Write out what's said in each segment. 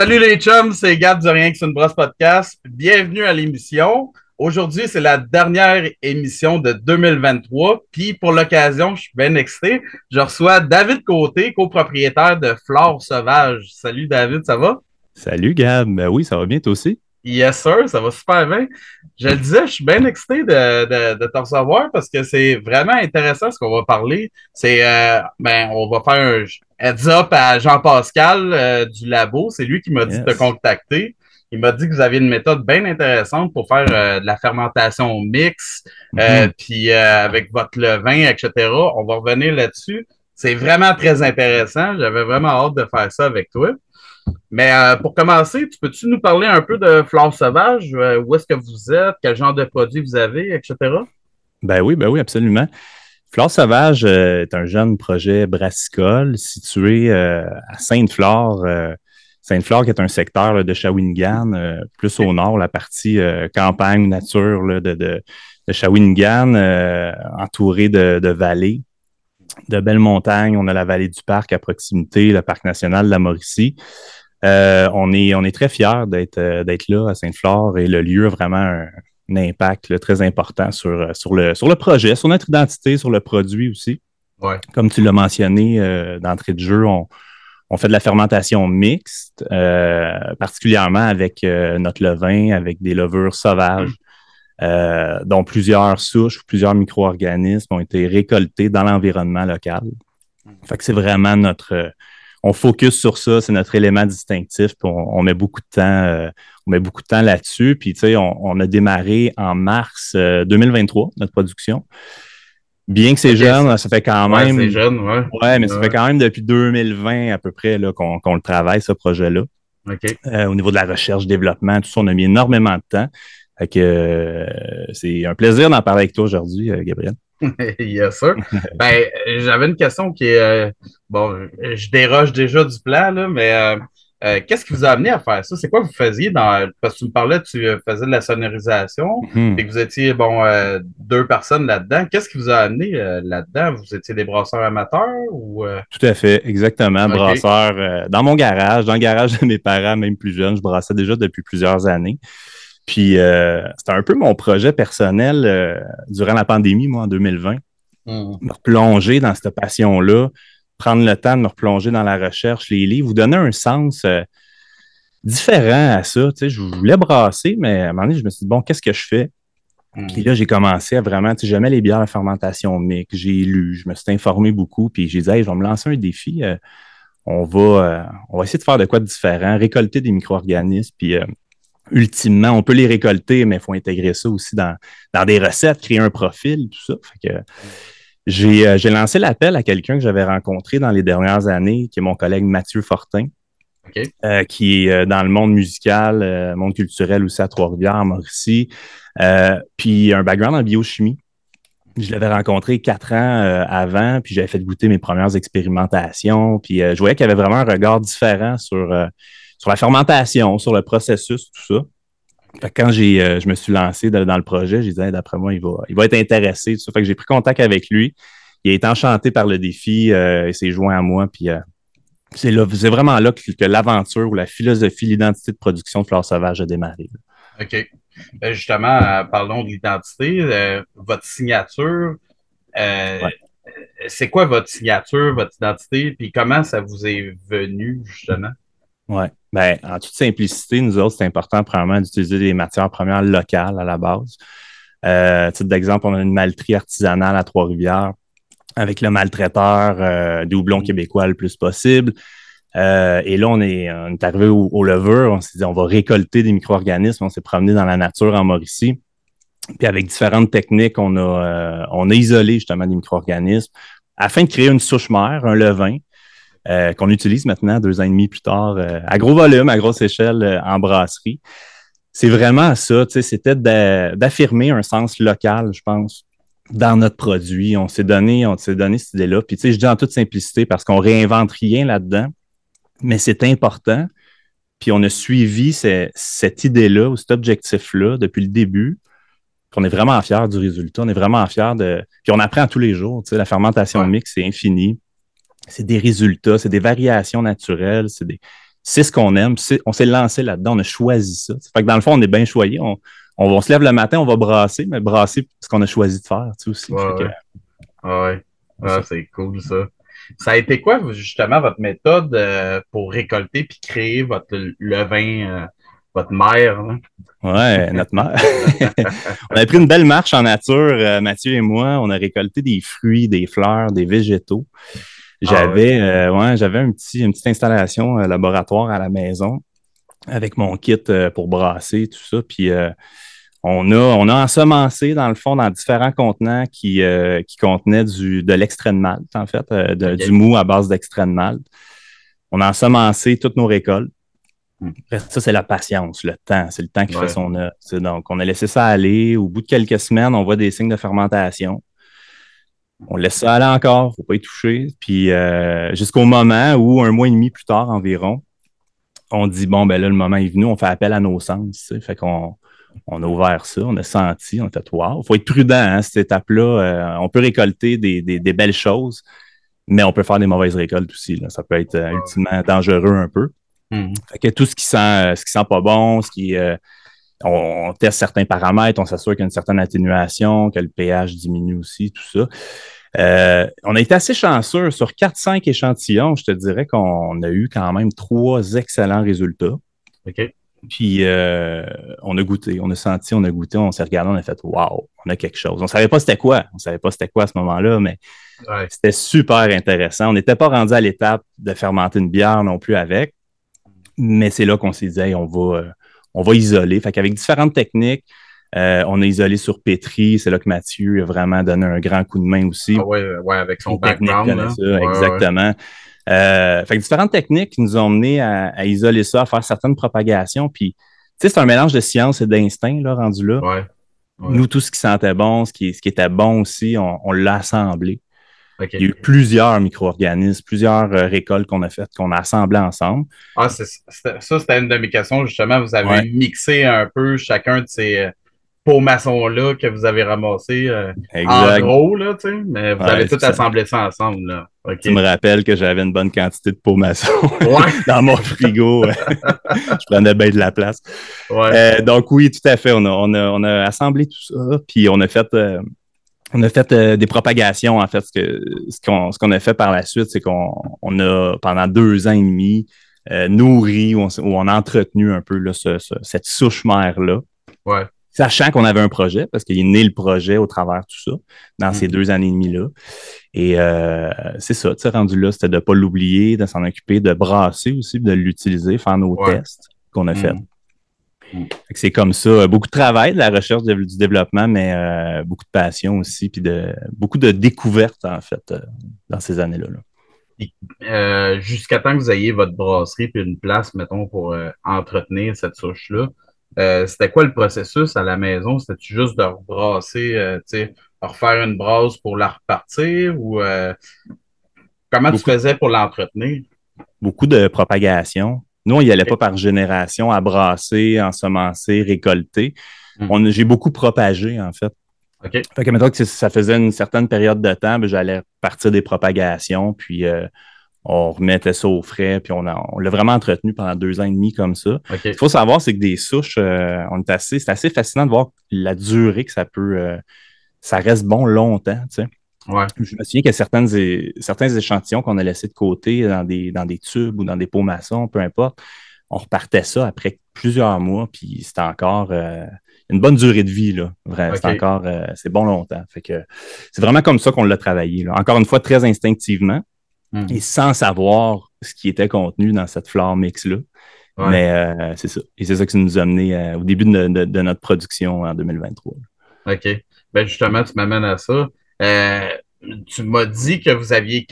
Salut les chums, c'est Gab du Rien que c'est une brosse podcast. Bienvenue à l'émission. Aujourd'hui, c'est la dernière émission de 2023. Puis pour l'occasion, je suis bien excité. Je reçois David Côté, copropriétaire de Flore Sauvage. Salut David, ça va? Salut Gab. Ben oui, ça va bien toi aussi? Yes, sir, ça va super bien. Je le disais, je suis bien excité de, de, de te recevoir parce que c'est vraiment intéressant ce qu'on va parler. C'est, euh, ben, on va faire un heads up à Jean-Pascal euh, du labo. C'est lui qui m'a dit de te contacter. Il m'a dit que vous aviez une méthode bien intéressante pour faire euh, de la fermentation mix, mm-hmm. puis avec votre levain, etc. On va revenir là-dessus. C'est vraiment très intéressant. J'avais vraiment hâte de faire ça avec toi. Mais euh, pour commencer, tu peux-tu nous parler un peu de Flore Sauvage? Euh, où est-ce que vous êtes? Quel genre de produits vous avez, etc.? Ben oui, ben oui, absolument. Flore Sauvage euh, est un jeune projet brassicole situé à Sainte-Flore. Sainte-Flore, qui est un secteur de Shawinigan, plus au nord, la partie campagne, nature de, de, Shawinigan, entourée de, vallées de belles montagnes. On a la vallée du parc à proximité, le parc national de la Mauricie. Euh, on, est, très fiers d'être, euh, d'être là à Sainte-Flore et le lieu a vraiment un, impact très important sur, euh, sur, le, sur le projet, sur notre identité, sur le produit aussi. Comme tu l'as mentionné d'entrée de jeu, on, on, fait de la fermentation mixte, particulièrement avec notre levain, avec des levures sauvages. dont plusieurs souches, plusieurs micro-organismes ont été récoltés dans l'environnement local. Fait que c'est vraiment notre, on focus sur ça, c'est notre élément distinctif. on, met beaucoup de temps, euh, on met beaucoup de temps là-dessus. Puis tu sais, on, a démarré en mars 2023 euh, notre production. Bien que c'est jeune, ça fait quand même. Ouais, c'est jeune, ouais. Ouais, mais ça fait quand même depuis 2020 à peu près qu'on, le travaille, ce projet-là. OK. Euh, au niveau de la recherche, développement, tout ça, on a mis énormément de temps. Fait que c'est un plaisir d'en parler avec toi aujourd'hui, Gabriel. yes, sir. ben, j'avais une question qui est. Euh, bon, je déroge déjà du plan, là, mais euh, euh, qu'est-ce qui vous a amené à faire ça? C'est quoi vous faisiez dans. Parce que tu me parlais, tu faisais de la sonorisation mhm. et que vous étiez, bon, deux personnes là-dedans. Qu'est-ce qui vous a amené là-dedans? Vous étiez des brasseurs amateurs ou. Tout à fait, exactement. Brasseur dans mon garage, dans le garage de mes parents, même plus jeunes. Je brassais déjà depuis plusieurs années. Puis euh, c'était un peu mon projet personnel euh, durant la pandémie, moi, en 2020. Mmh. Me replonger dans cette passion-là, prendre le temps de me replonger dans la recherche, les livres, vous donner un sens euh, différent à ça. Tu sais, je voulais brasser, mais à un moment donné, je me suis dit, bon, qu'est-ce que je fais? Mmh. Puis là, j'ai commencé à vraiment, tu sais, j'aimais les bières à fermentation mixte, j'ai lu, je me suis informé beaucoup, puis j'ai dit, hey, je vais me lancer un défi. on, va, on va essayer de faire de quoi de différent, récolter des micro-organismes, puis ultimement, on peut les récolter, mais il faut intégrer ça aussi dans, dans des recettes, créer un profil, tout ça. Fait que, j'ai, euh, j'ai lancé l'appel à quelqu'un que j'avais rencontré dans les dernières années, qui est mon collègue Mathieu Fortin, euh, qui est euh, dans le monde musical, monde culturel aussi à Trois-Rivières, Mauricie, puis un background en biochimie. Je l'avais rencontré quatre ans avant, puis j'avais fait goûter mes premières expérimentations, puis je voyais qu'il avait vraiment un regard différent sur sur la fermentation, sur le processus, tout ça. Quand j'ai, euh, je me suis lancé dans le projet, j'ai dit, d'après moi, il va, il va être intéressé. Tout ça. Fait que j'ai pris contact avec lui. Il a été enchanté par le défi. Euh, il s'est joint à moi. Puis euh, c'est, vraiment là que, l'aventure ou la philosophie, l'identité de production de Fleurs Sauvages a démarré. OK. justement, parlons de l'identité. votre signature, c'est quoi votre signature, votre identité, puis comment ça vous est venu, justement? Oui. Ben, en toute simplicité, nous autres, c'est important, premièrement, d'utiliser des matières premières locales à la base. Euh, titre d'exemple, on a une malterie artisanale à Trois-Rivières avec le maltraiteur euh, des houblons québécois le plus possible. Euh, et là, on est, arrivé au, au levure, on s'est dit on va récolter des micro-organismes, on s'est promené dans la nature en Mauricie. Puis avec différentes techniques, on a, euh, on a isolé justement des micro-organismes afin de créer une souche mère, un levain, euh, qu'on utilise maintenant deux ans et demi plus tard euh, à gros volume, à grosse échelle euh, en brasserie. C'est vraiment ça, c'était d'affirmer un sens local, je pense, dans notre produit. On s'est donné, on s'est donné cette idée-là. Puis, tu sais, je dis en toute simplicité parce qu'on réinvente rien là-dedans, mais c'est important. Puis, on a suivi cette idée-là ou cet objectif-là depuis le début. Puis on est vraiment fiers du résultat. On est vraiment fiers de. Puis, on apprend tous les jours. Tu sais, la fermentation mixte, c'est infini c'est des résultats, c'est des variations naturelles, c'est des, c'est ce qu'on aime, on s'est lancé là-dedans, on a choisi ça. Fait que dans le fond, on est bien choyé. On, on, se lève le matin, on va brasser, mais brasser ce qu'on a choisi de faire, tu sais, aussi. Ouais, ouais. Ah, c'est cool, ça. Ça a été quoi, justement, votre méthode euh, pour récolter puis créer votre levain, euh, votre mère? Là? Ouais, notre mère. on a pris une belle marche en nature, euh, Mathieu et moi. On a récolté des fruits, des fleurs, des végétaux. Ah j'avais ouais. j'avais un petit, une petite installation laboratoire à la maison avec mon kit pour brasser, tout ça. Puis on a, on a ensemencé, dans le fond, dans différents contenants qui, euh, qui contenaient du, de l'extrait de malt, en fait, euh, du mou à base d'extrait de malt. On a ensemencé toutes nos récoltes. Hmm. ça, c'est la patience, le temps. C'est le temps qui fait son œuvre. Donc, on a laissé ça aller. Au bout de quelques semaines, on voit des signes de fermentation. On laisse ça aller encore, faut pas y toucher. Puis euh, jusqu'au moment où, un mois et demi plus tard environ, on dit bon, ben là, le moment est venu, on fait appel à nos sens. Fait qu'on on a ouvert ça, on a senti, on a fait wow. Il faut être prudent, hein, cette étape-là. Euh, on peut récolter des, belles choses, mais on peut faire des mauvaises récoltes aussi. Ça peut être euh, ultimement dangereux un peu. Hmm. que tout ce qui sent, ce qui sent pas bon, ce qui on, teste certains paramètres, on s'assure qu'il y a une certaine atténuation, que le pH diminue aussi, tout ça. on a été assez chanceux. Sur 4-5 échantillons, je te dirais qu'on a eu quand même trois excellents résultats. OK. Puis euh, on a goûté, on a senti, on a goûté, on s'est regardé, on a fait Waouh, on a quelque chose. On savait pas c'était quoi. On savait pas c'était quoi à ce moment-là, mais c'était super intéressant. On n'était pas rendu à l'étape de fermenter une bière non plus avec. Mais c'est là qu'on s'est dit on va, euh, on va isoler. Fait qu'avec différentes techniques, euh, on a isolé sur pétri. C'est là que Mathieu a vraiment donné un grand coup de main aussi. Ah ouais, ouais, avec son background. exactement. Euh, fait que différentes techniques qui nous ont mené à, isoler ça, à faire certaines propagations. Puis, tu sais, c'est un mélange de science et d'instinct, là, rendu là. Ouais, Nous, tout ce qui sentait bon, ce qui, ce qui était bon aussi, on, l'a assemblé. Il y a eu plusieurs micro-organismes, plusieurs euh, récoltes qu'on a faites, qu'on a assemblées ensemble. Ah, ça, c'était une de mes questions, justement. Vous avez mixé un peu chacun de ces, euh, pour maçon-là que vous avez ramassé euh, en gros, là, tu sais, mais vous avez tout assemblé ça ensemble, là. Tu me rappelles que j'avais une bonne quantité de peau maçon dans mon frigo. je prenais bien de la place. Euh, donc oui, tout à fait. On a, on a, on a assemblé tout ça, puis on a fait, euh, on a fait des propagations, en fait. Ce qu'on ce a fait par la suite, c'est qu'on on a, pendant deux ans et demi, nourri ou on, a entretenu un peu là, cette souche mère-là. Ouais sachant qu'on avait un projet, parce qu'il est né le projet au travers de tout ça, dans ces mm. deux années et demie-là. Et euh, c'est ça, tu sais, rendu là, c'était de ne pas l'oublier, de s'en occuper, de brasser aussi, de l'utiliser, faire nos tests qu'on a fait. Mm. C'est comme ça, beaucoup de travail, de la recherche, du développement, mais euh, beaucoup de passion aussi, puis de beaucoup de découvertes, en fait, euh, dans ces années-là. Jusqu'à temps que vous ayez votre brasserie puis une place, mettons, pour entretenir cette souche-là, euh, c'était quoi le processus à la maison? C'était-tu juste de rebrasser, euh, tu sais, refaire une brasse pour la repartir ou euh, comment tu faisais pour l'entretenir? Beaucoup de propagation. Nous, on n'y allait pas par génération à brasser, ensemencer, récolter. Hmm. J'ai beaucoup propagé, en fait. OK. Fait que maintenant que ça faisait une certaine période de temps, ben, j'allais partir des propagations, puis on remettait ça au frais, puis on, on l'a vraiment entretenu pendant deux ans et demi comme ça. Ce qu'il faut savoir, c'est que des souches, euh, on est assez, c'est assez fascinant de voir la durée que ça peut, euh, ça reste bon longtemps, tu sais. Ouais. Je me souviens qu'il y a certaines, certains échantillons qu'on a laissés de côté dans des, dans des tubes ou dans des pots maçons, peu importe. On repartait ça après plusieurs mois, puis c'était encore euh, une bonne durée de vie, là. C'est encore, c'est bon longtemps. Fait que c'est vraiment comme ça qu'on l'a travaillé, là. Encore une fois, très instinctivement. Hmm. et sans savoir ce qui était contenu dans cette flore mix-là. Mais euh, c'est ça. Et c'est ça qui nous a amené euh, au début de, notre production en 2023. OK. Ben justement, tu m'amènes à ça. Euh, tu m'as dit que vous aviez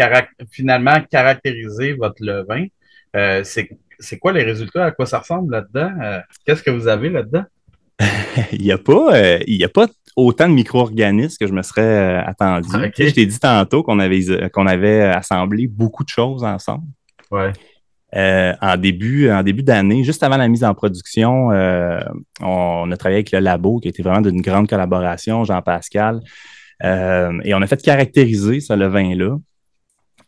finalement caractérisé votre levain. c'est quoi les résultats? À quoi ça ressemble là-dedans? Qu'est-ce que vous avez là-dedans? il n'y a, pas, euh, a pas autant de micro-organismes que je me serais euh, attendu. Je t'ai dit tantôt qu'on avait, qu'on avait assemblé beaucoup de choses ensemble. Ouais. Euh, en début, en début d'année, juste avant la mise en production, on, a travaillé avec le labo qui été vraiment d'une grande collaboration, Jean-Pascal. Et on a fait caractériser ce levain-là.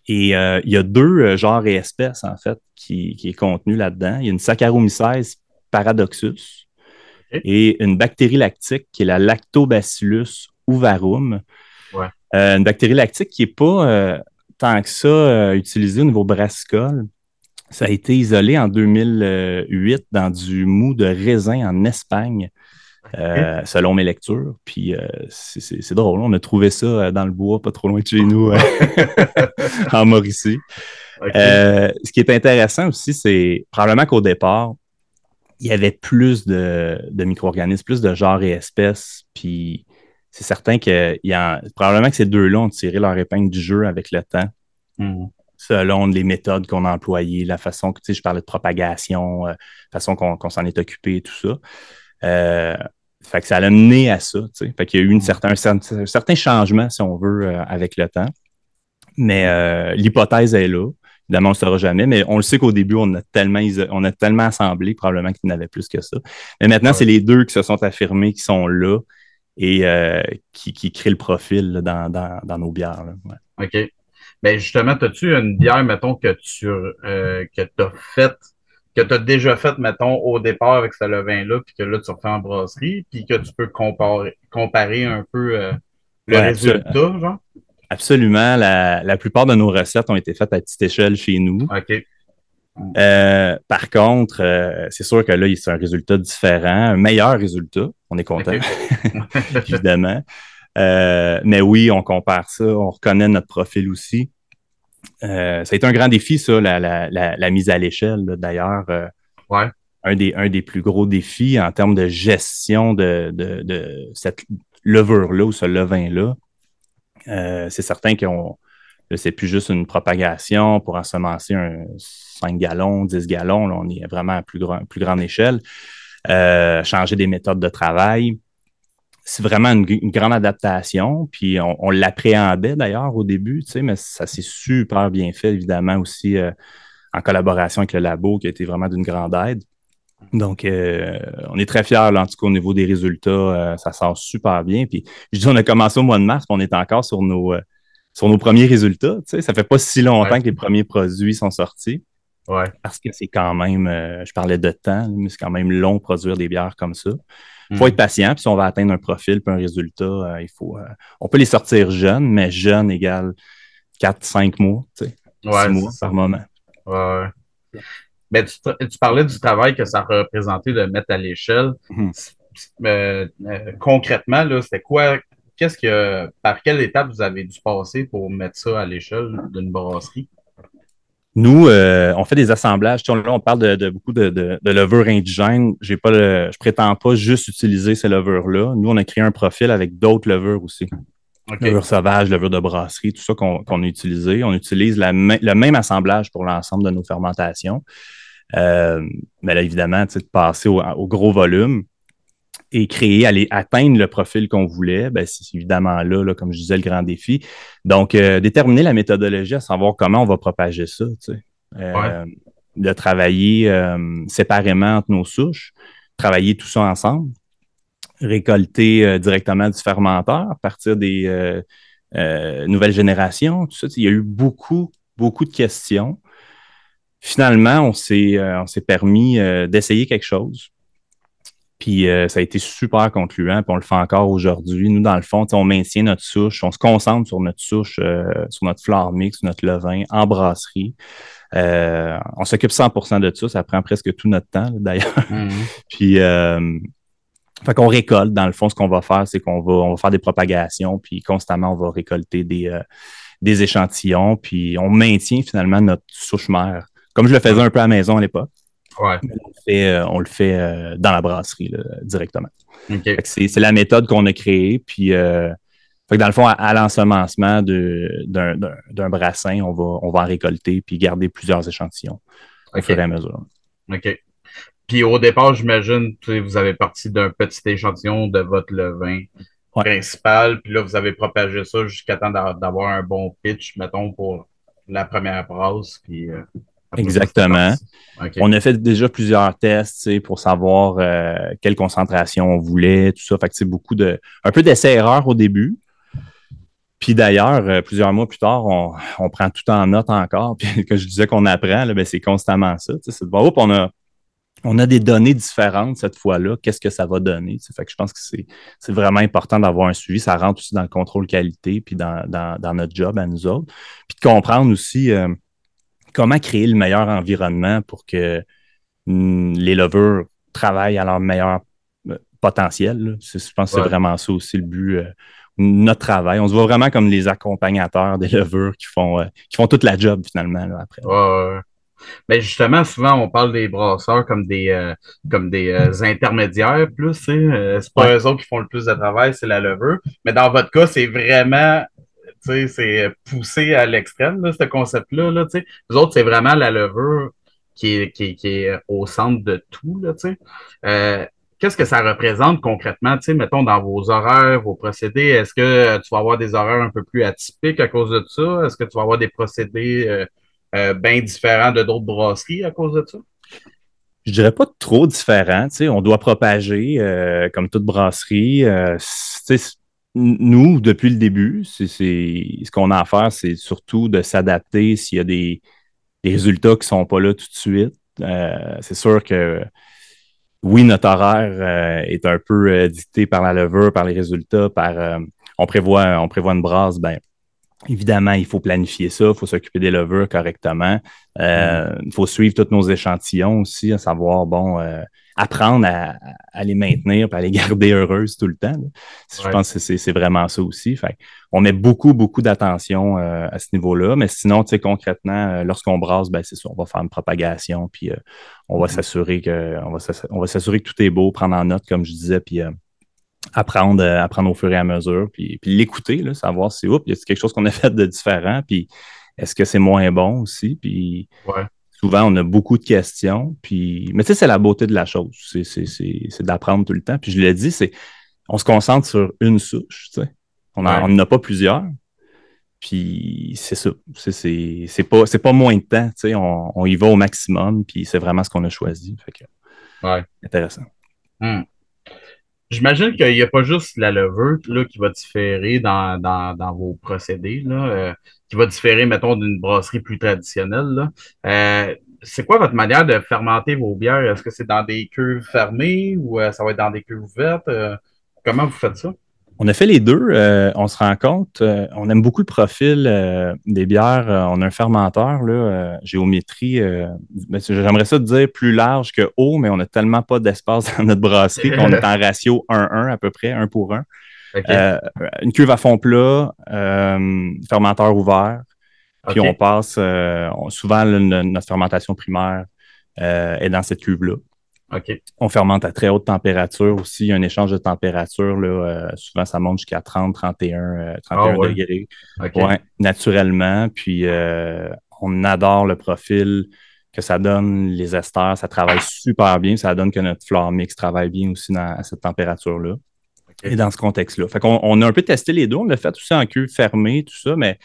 Et il y a deux genres et espèces, en fait, qui, qui est contenu là-dedans. Il y a une Saccharomyces paradoxus et une bactérie lactique qui est la Lactobacillus uvarum. une bactérie lactique qui n'est pas tant que ça utilisée au niveau brassicole. Ça a été isolé en 2008 dans du mou de raisin en Espagne, euh, selon mes lectures. Puis euh, c'est drôle, on a trouvé ça euh, dans le bois, pas trop loin de chez nous, en Mauricie. ce qui est intéressant aussi, c'est probablement qu'au départ, il y avait plus de, micro-organismes, plus de genres et espèces. Puis c'est certain que y a, probablement que ces deux-là ont tiré leur épingle du jeu avec le temps. Hmm selon les méthodes qu'on a employées, la façon que, tu sais, je parlais de propagation, euh, la façon qu'on s'en est occupé et tout ça. Euh, fait que ça a mené à ça, tu sais. Fait qu'il y a eu une mm. certain, un, certain changement, si on veut, euh, avec le temps. Mais l'hypothèse est là. Évidemment, on ne saura jamais, mais on le sait qu'au début, on a tellement, on a tellement assemblé, probablement qu'il n'y en avait plus que ça. Mais maintenant, c'est les deux qui se sont affirmés, qui sont là et qui, qui, créent le profil dans, dans, dans, nos bières. OK. Ben justement, as-tu une bière, mettons, que tu euh, que as faite, que tu as déjà faite, mettons, au départ avec ce levain-là, puis que là, tu refais en brasserie, puis que tu peux comparer, comparer un peu euh, le résultat, genre? Absolument. La, la, plupart de nos recettes ont été faites à petite échelle chez nous. OK. Euh, par contre, euh, c'est sûr que là, c'est un résultat différent, un meilleur résultat. On est content, évidemment. Mais oui, on compare ça, on reconnaît notre profil aussi. Euh, ça a été un grand défi, ça, la, mise à l'échelle, d'ailleurs. Euh, un, des, un des plus gros défis en termes de gestion de, cette levure-là ou ce levain-là. c'est certain qu'on c'est plus juste une propagation pour ensemencer un 5 gallons, 10 gallons. Là, on est vraiment à plus, grand, plus grande échelle. changer des méthodes de travail c'est vraiment une, grande adaptation. Puis on, l'appréhendait d'ailleurs au début, tu sais, mais ça s'est super bien fait, évidemment, aussi euh, en collaboration avec le labo qui a été vraiment d'une grande aide. Donc, euh, on est très fiers, là, en tout cas, au niveau des résultats. Euh, ça sort super bien. Puis, je dis, on a commencé au mois de mars, puis on est encore sur nos, sur nos premiers résultats. Tu sais, ça fait pas si longtemps que les premiers produits sont sortis. Ouais. Parce que c'est quand même, je parlais de temps, mais c'est quand même long de produire des bières comme ça. Il faut être patient, puis si on va atteindre un profil puis un résultat, euh, il faut. Euh, on peut les sortir jeunes, mais jeunes égale 4-5 mois, tu sais. 6 mois par moment. Ouais. Mais tu, parlais du travail que ça représentait de mettre à l'échelle. Mhm. Euh, concrètement, là, c'était quoi? Qu'est-ce que par quelle étape vous avez dû passer pour mettre ça à l'échelle d'une brasserie? Nous, euh, on fait des assemblages. Là, on parle de, beaucoup de, de, de levures indigènes. J'ai pas je prétends pas juste utiliser ces levures-là. Nous, on a créé un profil avec d'autres levures aussi. Levures sauvages, levures de brasserie, tout ça qu'on a utilisé. On utilise le même assemblage pour l'ensemble de nos fermentations. Euh, mais là, évidemment, de passer au, gros volume et créer, aller atteindre le profil qu'on voulait, ben, c'est évidemment là, comme je disais, le grand défi. Donc, euh, déterminer la méthodologie, à savoir comment on va propager ça, tu sais. Euh, de travailler euh, séparément entre nos souches, travailler tout ça ensemble, récolter directement du fermenteur à partir des nouvelles générations, tout ça. Il y a eu beaucoup, beaucoup de questions. Finalement, on s'est permis d'essayer quelque chose puis euh, ça a été super concluant, puis on le fait encore aujourd'hui. Nous, dans le fond, on maintient notre souche, on se concentre sur notre souche, euh, sur notre flore mix, notre levain en brasserie. Euh, on s'occupe 100% de ça, ça prend presque tout notre temps d'ailleurs. Mm-hmm. puis fait qu'on récolte, dans le fond, ce qu'on va faire, c'est qu'on va, on va faire des propagations, puis constamment, on va récolter des, des échantillons, puis on maintient finalement notre souche mère, comme je le faisais un peu à la maison à l'époque. On le fait, euh, euh, dans la brasserie directement. C'est la méthode qu'on a créée. Puis, euh, dans le fond, à, l'ensemencement d'un brassin, on va, on va en récolter puis garder plusieurs échantillons au fur et à mesure. OK. Puis au départ, j'imagine, vous avez parti d'un petit échantillon de votre levain principal, puis là, vous avez propagé ça jusqu'à temps d'avoir un bon pitch, mettons, pour la première brasse. Puis, Exactement. On a fait déjà plusieurs tests pour savoir euh, quelle concentration on voulait, tout ça. Fait que c'est beaucoup de. un peu d'essais-erreurs au début. Puis d'ailleurs, euh, plusieurs mois plus tard, on, prend tout en note encore. Puis que je disais qu'on apprend, ben, c'est constamment ça. C'est de on a, on a des données différentes cette fois-là. Qu'est-ce que ça va donner? Fait que je pense que c'est vraiment important d'avoir un suivi. Ça rentre aussi dans le contrôle qualité, puis dans, notre job à nous autres. Puis de comprendre aussi euh, comment créer le meilleur environnement pour que mm, les lovers travaillent à leur meilleur euh, potentiel. Je pense que c'est vraiment ça aussi le but euh, notre travail. On se voit vraiment comme les accompagnateurs des levures qui font, qui font toute la job finalement après. Mais justement, souvent, on parle des brasseurs comme des, euh, comme des euh, intermédiaires plus. Euh, c'est pas eux autres qui font le plus de travail, c'est la levure. Mais dans votre cas, c'est vraiment c'est poussé à l'extrême, ce concept-là. Là, Vous autres, c'est vraiment la levure qui est, qui, est au centre de tout. Là, euh, Qu'est-ce que ça représente concrètement, mettons, dans vos horaires, vos procédés? Est-ce que tu vas avoir des horaires un peu plus atypiques à cause de ça? Est-ce que tu vas avoir des procédés euh, bien différent de d'autres brasseries à cause de ça? Je dirais pas trop différent. On doit propager euh, comme toute brasserie. Euh, nous, depuis le début, c'est ce qu'on a à faire, c'est surtout de s'adapter s'il y a des, résultats qui ne sont pas là tout de suite. c'est sûr que oui, notre horaire est un peu dicté par la levure, par les résultats, par on prévoit, on prévoit une brasse, ben, Évidemment, il faut planifier ça, il faut s'occuper des levures correctement. Euh, mm. Il faut suivre tous nos échantillons aussi, à savoir, bon, euh, apprendre à, les maintenir et à les garder heureuses tout le temps. Je pense que c'est vraiment ça aussi. Fait, on met beaucoup, beaucoup d'attention euh, à ce niveau-là. Mais sinon, tu sais, concrètement, lorsqu'on brasse, ben, c'est ça, on va faire une propagation, puis on va mm. s'assurer que on va s'assurer que tout est beau, prendre en note, comme je disais, puis apprendre, euh, apprendre au fur et à mesure, puis, puis l'écouter, savoir si, oups, y a quelque chose qu'on a fait de différent, puis est-ce que c'est moins bon aussi, puis souvent, on a beaucoup de questions, puis, mais tu sais, c'est la beauté de la chose, c'est d'apprendre tout le temps, puis je l'ai dit, c'est, on se concentre sur une souche, tu sais, on n'en a pas plusieurs, puis c'est ça, c'est pas, pas moins de temps, tu sais, on, on, y va au maximum, puis c'est vraiment ce qu'on a choisi, fait que, intéressant. Hmm. J'imagine qu'il n'y a pas juste la levure là, qui va différer dans, dans, dans vos procédés, là, euh, qui va différer, mettons, d'une brasserie plus traditionnelle. Là. Euh, c'est quoi votre manière de fermenter vos bières? Est-ce que c'est dans des cuves fermées ou euh, ça va être dans des cuves ouvertes? comment vous faites ça? On a fait les deux. Euh, on se rend compte, euh, on aime beaucoup le profil euh, des bières. on a un fermenteur, là, géométrie. J'aimerais ça te dire plus large que haut, mais on n'a tellement pas d'espace dans notre brasserie qu'on est en ratio 1-1 à peu près, 1 pour 1. Une cuve à fond plat, fermenteur ouvert. Puis on passe, souvent notre fermentation primaire est dans cette cuve-là. On fermente à très haute température aussi. Il y a un échange de température. Là, euh, souvent, ça monte jusqu'à 30, 31, 31 degrés. naturellement. Puis, euh, on adore le profil que ça donne, les esters. Ça travaille super bien. Ça donne que notre flore mix travaille bien aussi à cette température-là. Et dans ce contexte-là. Fait qu'on on a un peu testé les deux. On l'a fait aussi en cuve fermée, tout ça, mais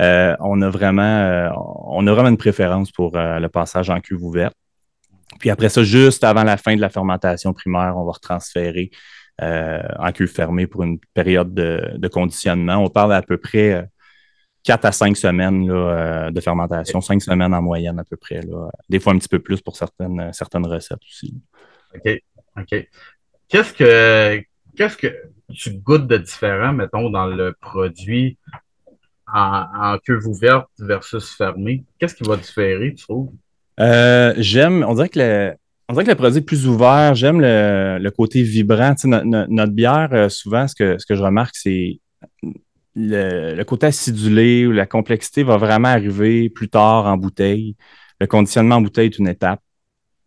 euh, on, a vraiment, on a vraiment une préférence pour le passage en cuve ouverte. Puis après ça, juste avant la fin de la fermentation primaire, on va retransférer euh, en cuve fermée pour une période de, conditionnement. On parle à peu près 4 euh, à 5 semaines euh, de fermentation, 5 semaines en moyenne à peu près. Des fois un petit peu plus pour certaines, certaines recettes aussi. OK. OK. Qu'est-ce que qu'est-ce que tu goûtes de différent, mettons, dans le produit en, en cuve ouverte versus fermée? Qu'est-ce qui va différer, tu trouves? Euh, j'aime, on dirait que le, on dirait que le produit est plus ouvert. J'aime le, côté vibrant. notre bière, euh, souvent, ce que, ce que je remarque, c'est le, côté acidulé ou la complexité va vraiment arriver plus tard en bouteille. Le conditionnement en bouteille est une étape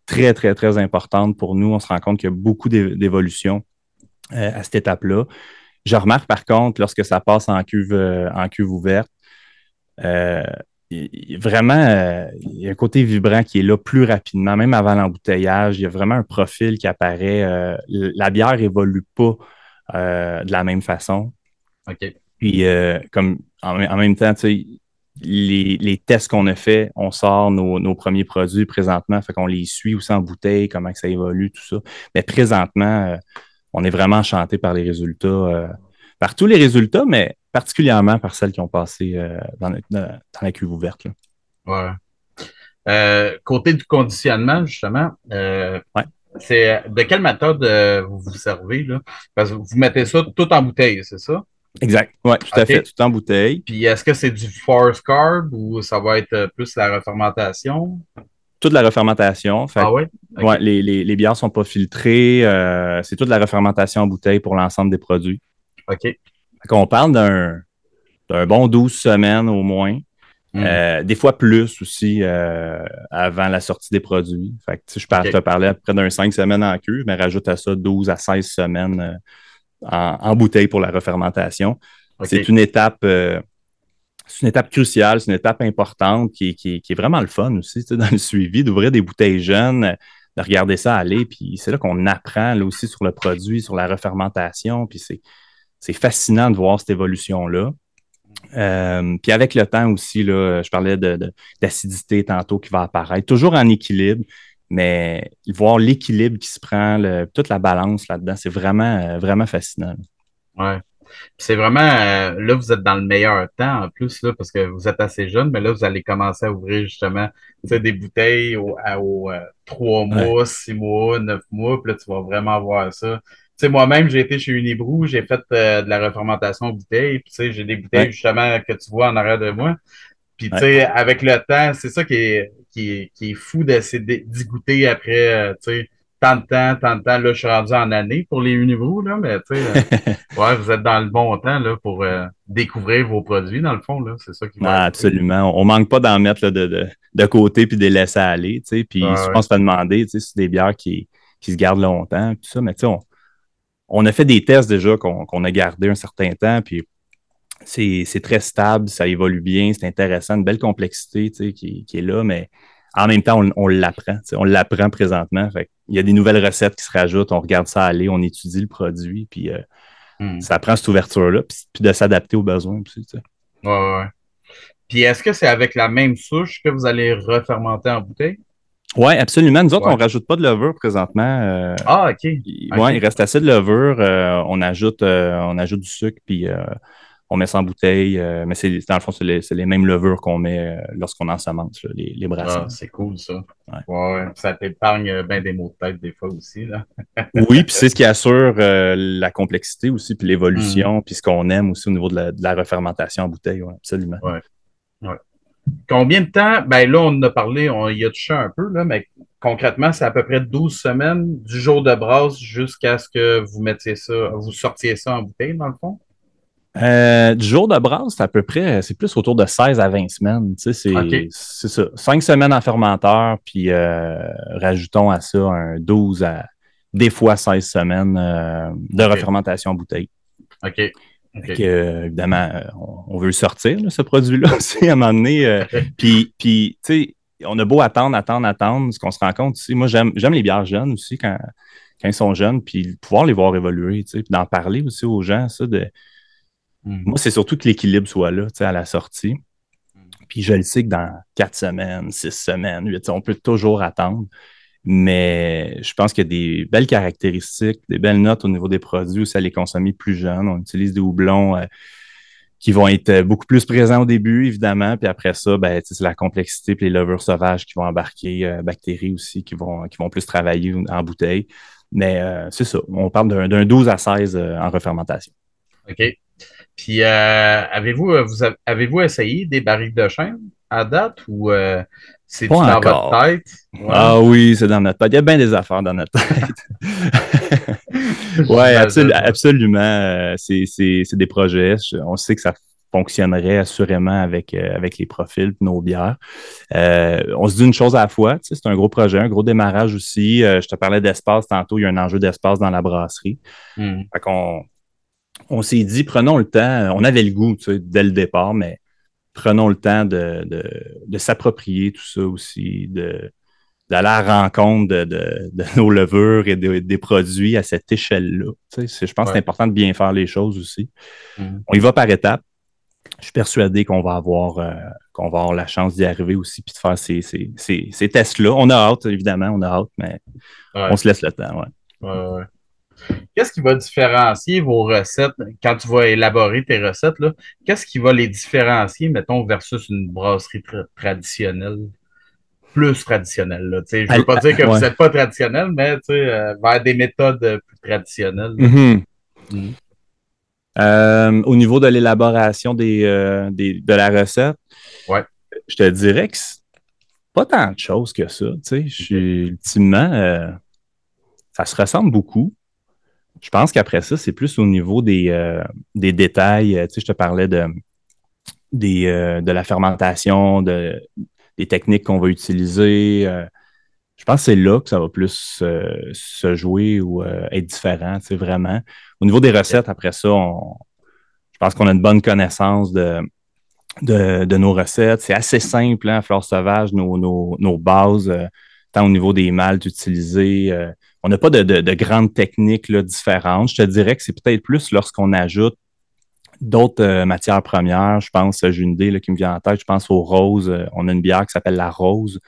très, très, très importante pour nous. On se rend compte qu'il y a beaucoup d'évolution euh, à cette étape-là. Je remarque par contre, lorsque ça passe en cuve, en cuve ouverte, vraiment, euh, il y a un côté vibrant qui est là plus rapidement, même avant l'embouteillage. Il y a vraiment un profil qui apparaît. Euh, la bière évolue pas euh, de la même façon. OK. Puis, comme en, même temps, les, les, tests qu'on a fait, on sort nos, premiers produits présentement, fait qu'on les suit aussi en bouteille, comment ça évolue, tout ça. Mais présentement, on est vraiment enchanté par les résultats, par tous les résultats, mais particulièrement par celles qui ont passé dans, la cuve ouverte. Ouais. côté du conditionnement, justement, c'est de quelle méthode vous vous servez? Là? Parce que vous mettez ça tout en bouteille, c'est ça? Exact. Oui, tout à fait. Tout en bouteille. Puis est-ce que c'est du force carb ou ça va être plus la refermentation? Toute la refermentation. ah oui? Ouais, les, les, les, bières ne sont pas filtrées. Euh, c'est toute la refermentation en bouteille pour l'ensemble des produits. OK. On parle d'un bon 12 semaines au moins. Hmm. Euh, des fois plus aussi euh, avant la sortie des produits. Fait que, je te parlais à peu près d'un 5 semaines en cuve, mais rajoute à ça 12 à 16 semaines en, bouteille pour la refermentation. C'est une étape c'est une étape cruciale, c'est une étape importante qui, est vraiment le fun aussi dans le suivi, d'ouvrir des bouteilles jeunes, de regarder ça aller. Puis c'est là qu'on apprend là, aussi sur le produit, sur la refermentation. Puis c'est fascinant de voir cette évolution-là. Euh, puis avec le temps aussi, là, je parlais d'acidité tantôt qui va apparaître, toujours en équilibre, mais voir l'équilibre qui se prend, toute la balance là-dedans, c'est vraiment, vraiment fascinant. Ouais. C'est vraiment, euh, là, vous êtes dans le meilleur temps en plus, là, parce que vous êtes assez jeune, mais là, vous allez commencer à ouvrir justement des bouteilles aux, euh, trois mois, six mois, neuf mois, puis là, tu vas vraiment voir ça. Tu sais, moi-même, j'ai été chez Unibrou, j'ai fait euh, de la refermentation en bouteilles, puis tu sais, j'ai des bouteilles justement que tu vois en arrière de moi. Puis, tu sais, avec le temps, c'est ça qui est, qui est, qui est fou d'essayer d'y goûter après, tu sais, tant de temps, tant de temps. Là, je suis rendu en année pour les Univaux, là, mais tu sais, ouais, vous êtes dans le bon temps là, pour euh, découvrir vos produits, dans le fond. Là. C'est ça qui va. Ah, absolument. On ne manque pas d'en mettre de, de, de, côté puis de les laisser aller. Tu sais, puis je pense pas demander, tu sais, c'est des bières qui, qui se gardent longtemps, tout ça, mais tu sais, on, on, a fait des tests déjà qu'on a gardé un certain temps, puis c'est très stable, ça évolue bien, c'est intéressant, une belle complexité tu sais, qui, qui est là, mais en même temps, on, l'apprend. On l'apprend présentement. il y a des nouvelles recettes qui se rajoutent, on regarde ça aller, on étudie le produit, puis euh, hmm. ça prend cette ouverture-là, puis, de s'adapter aux besoins aussi. Ouais. Puis est-ce que c'est avec la même souche que vous allez refermenter en bouteille? Oui, absolument. Nous autres, on ne rajoute pas de levure présentement. Euh, ah, OK. Oui, il reste assez de levure. Euh, on, ajoute, on ajoute du sucre, puis on met ça en bouteille, euh, mais c'est dans le fond, c'est les, mêmes levures qu'on met euh, lorsqu'on ensemence les, les brassins. Ah, c'est cool ça. Ouais. ça t'épargne euh, bien des mots de tête des fois aussi. Là. oui, puis c'est ce qui assure la complexité aussi, puis l'évolution, mm. puis ce qu'on aime aussi au niveau de la, refermentation en bouteille, absolument. Ouais. Combien de temps? Ben là, on en a parlé, on y a touché un peu, là, mais concrètement, c'est à peu près 12 semaines du jour de brasse jusqu'à ce que vous mettiez ça, vous sortiez ça en bouteille, dans le fond? Euh, du jour de brasse, c'est à peu près, c'est plus autour de 16 à 20 semaines. Tu sais, c'est ça. 5 semaines en fermenteur, puis euh, rajoutons à ça un 12 à des fois 16 semaines euh, de refermentation en bouteille. OK. évidemment, on, veut le sortir, ce produit-là aussi, à un moment donné. puis, puis tu sais, on a beau attendre, attendre, attendre. Ce qu'on se rend compte ici, moi, j'aime les bières jeunes aussi quand, quand ils sont jeunes, puis pouvoir les voir évoluer, tu sais, puis d'en parler aussi aux gens, ça, de Mm. Moi, c'est surtout que l'équilibre soit là à la sortie. Mm. Puis je le sais que dans quatre semaines, six semaines, huit, on peut toujours attendre. Mais je pense qu'il y a des belles caractéristiques, des belles notes au niveau des produits où ça les consommer plus jeunes. On utilise des houblons euh, qui vont être beaucoup plus présents au début, évidemment. Puis après ça, ben, c'est la complexité puis les levures sauvages qui vont embarquer, euh, bactéries aussi qui vont, qui vont plus travailler en bouteille. Mais euh, c'est ça. On parle d'un 12 à 16 en refermentation. OK. Puis, euh, avez-vous euh, vous avez-vous essayé des barriques de chêne à date ou euh, c'est dans votre tête? Ah oui, c'est dans notre tête. Il y a bien des affaires dans notre tête. oui, absolument. C'est des projets. On sait que ça fonctionnerait assurément avec, avec les profils de nos bières. on se dit une chose à la fois. C'est un gros projet, un gros démarrage aussi. je te parlais d'espace tantôt. Il y a un enjeu d'espace dans la brasserie. Hmm. Fait qu'on on s'est dit, prenons le temps, on avait le goût dès le départ, mais prenons le temps de, s'approprier tout ça aussi, d'aller à la rencontre de, nos levures et des produits à cette échelle-là. Je pense que c'est important de bien faire les choses aussi. Mm-hmm. On y va par étapes. Je suis persuadé qu'on va avoir euh, qu'on va avoir la chance d'y arriver aussi puis de faire ces, ces, tests-là. On a hâte, évidemment, on a hâte, mais on se laisse le temps. Ouais. Qu'est-ce qui va différencier vos recettes quand tu vas élaborer tes recettes? Qu'est-ce qui va les différencier, mettons, versus une brasserie traditionnelle? Plus traditionnelle. Je ne veux pas dire que vous n'êtes pas traditionnel, mais euh, vers des méthodes plus traditionnelles. Mm-hmm. Mm. Euh, au niveau de l'élaboration des, euh, des, de la recette, ouais. je te dirais que pas tant de choses que ça. Ultimement, ça se ressemble beaucoup. Je pense qu'après ça, c'est plus au niveau des, euh, des détails. Tu sais, je te parlais de, euh, de la fermentation, de, des techniques qu'on va utiliser. Euh, je pense que c'est là que ça va plus se jouer ou être différent, tu sais, vraiment. Au niveau des recettes, après ça, je pense qu'on a une bonne connaissance de, de, de nos recettes. C'est assez simple, hein, Flore Sauvage, nos, nos, nos bases, tant au niveau des maltes utilisés on n'a pas de, grandes techniques différentes. Je te dirais que c'est peut-être plus lorsqu'on ajoute d'autres euh, matières premières. Je pense, j'ai une idée qui me vient en tête, je pense aux roses. Euh, on a une bière qui s'appelle la rose.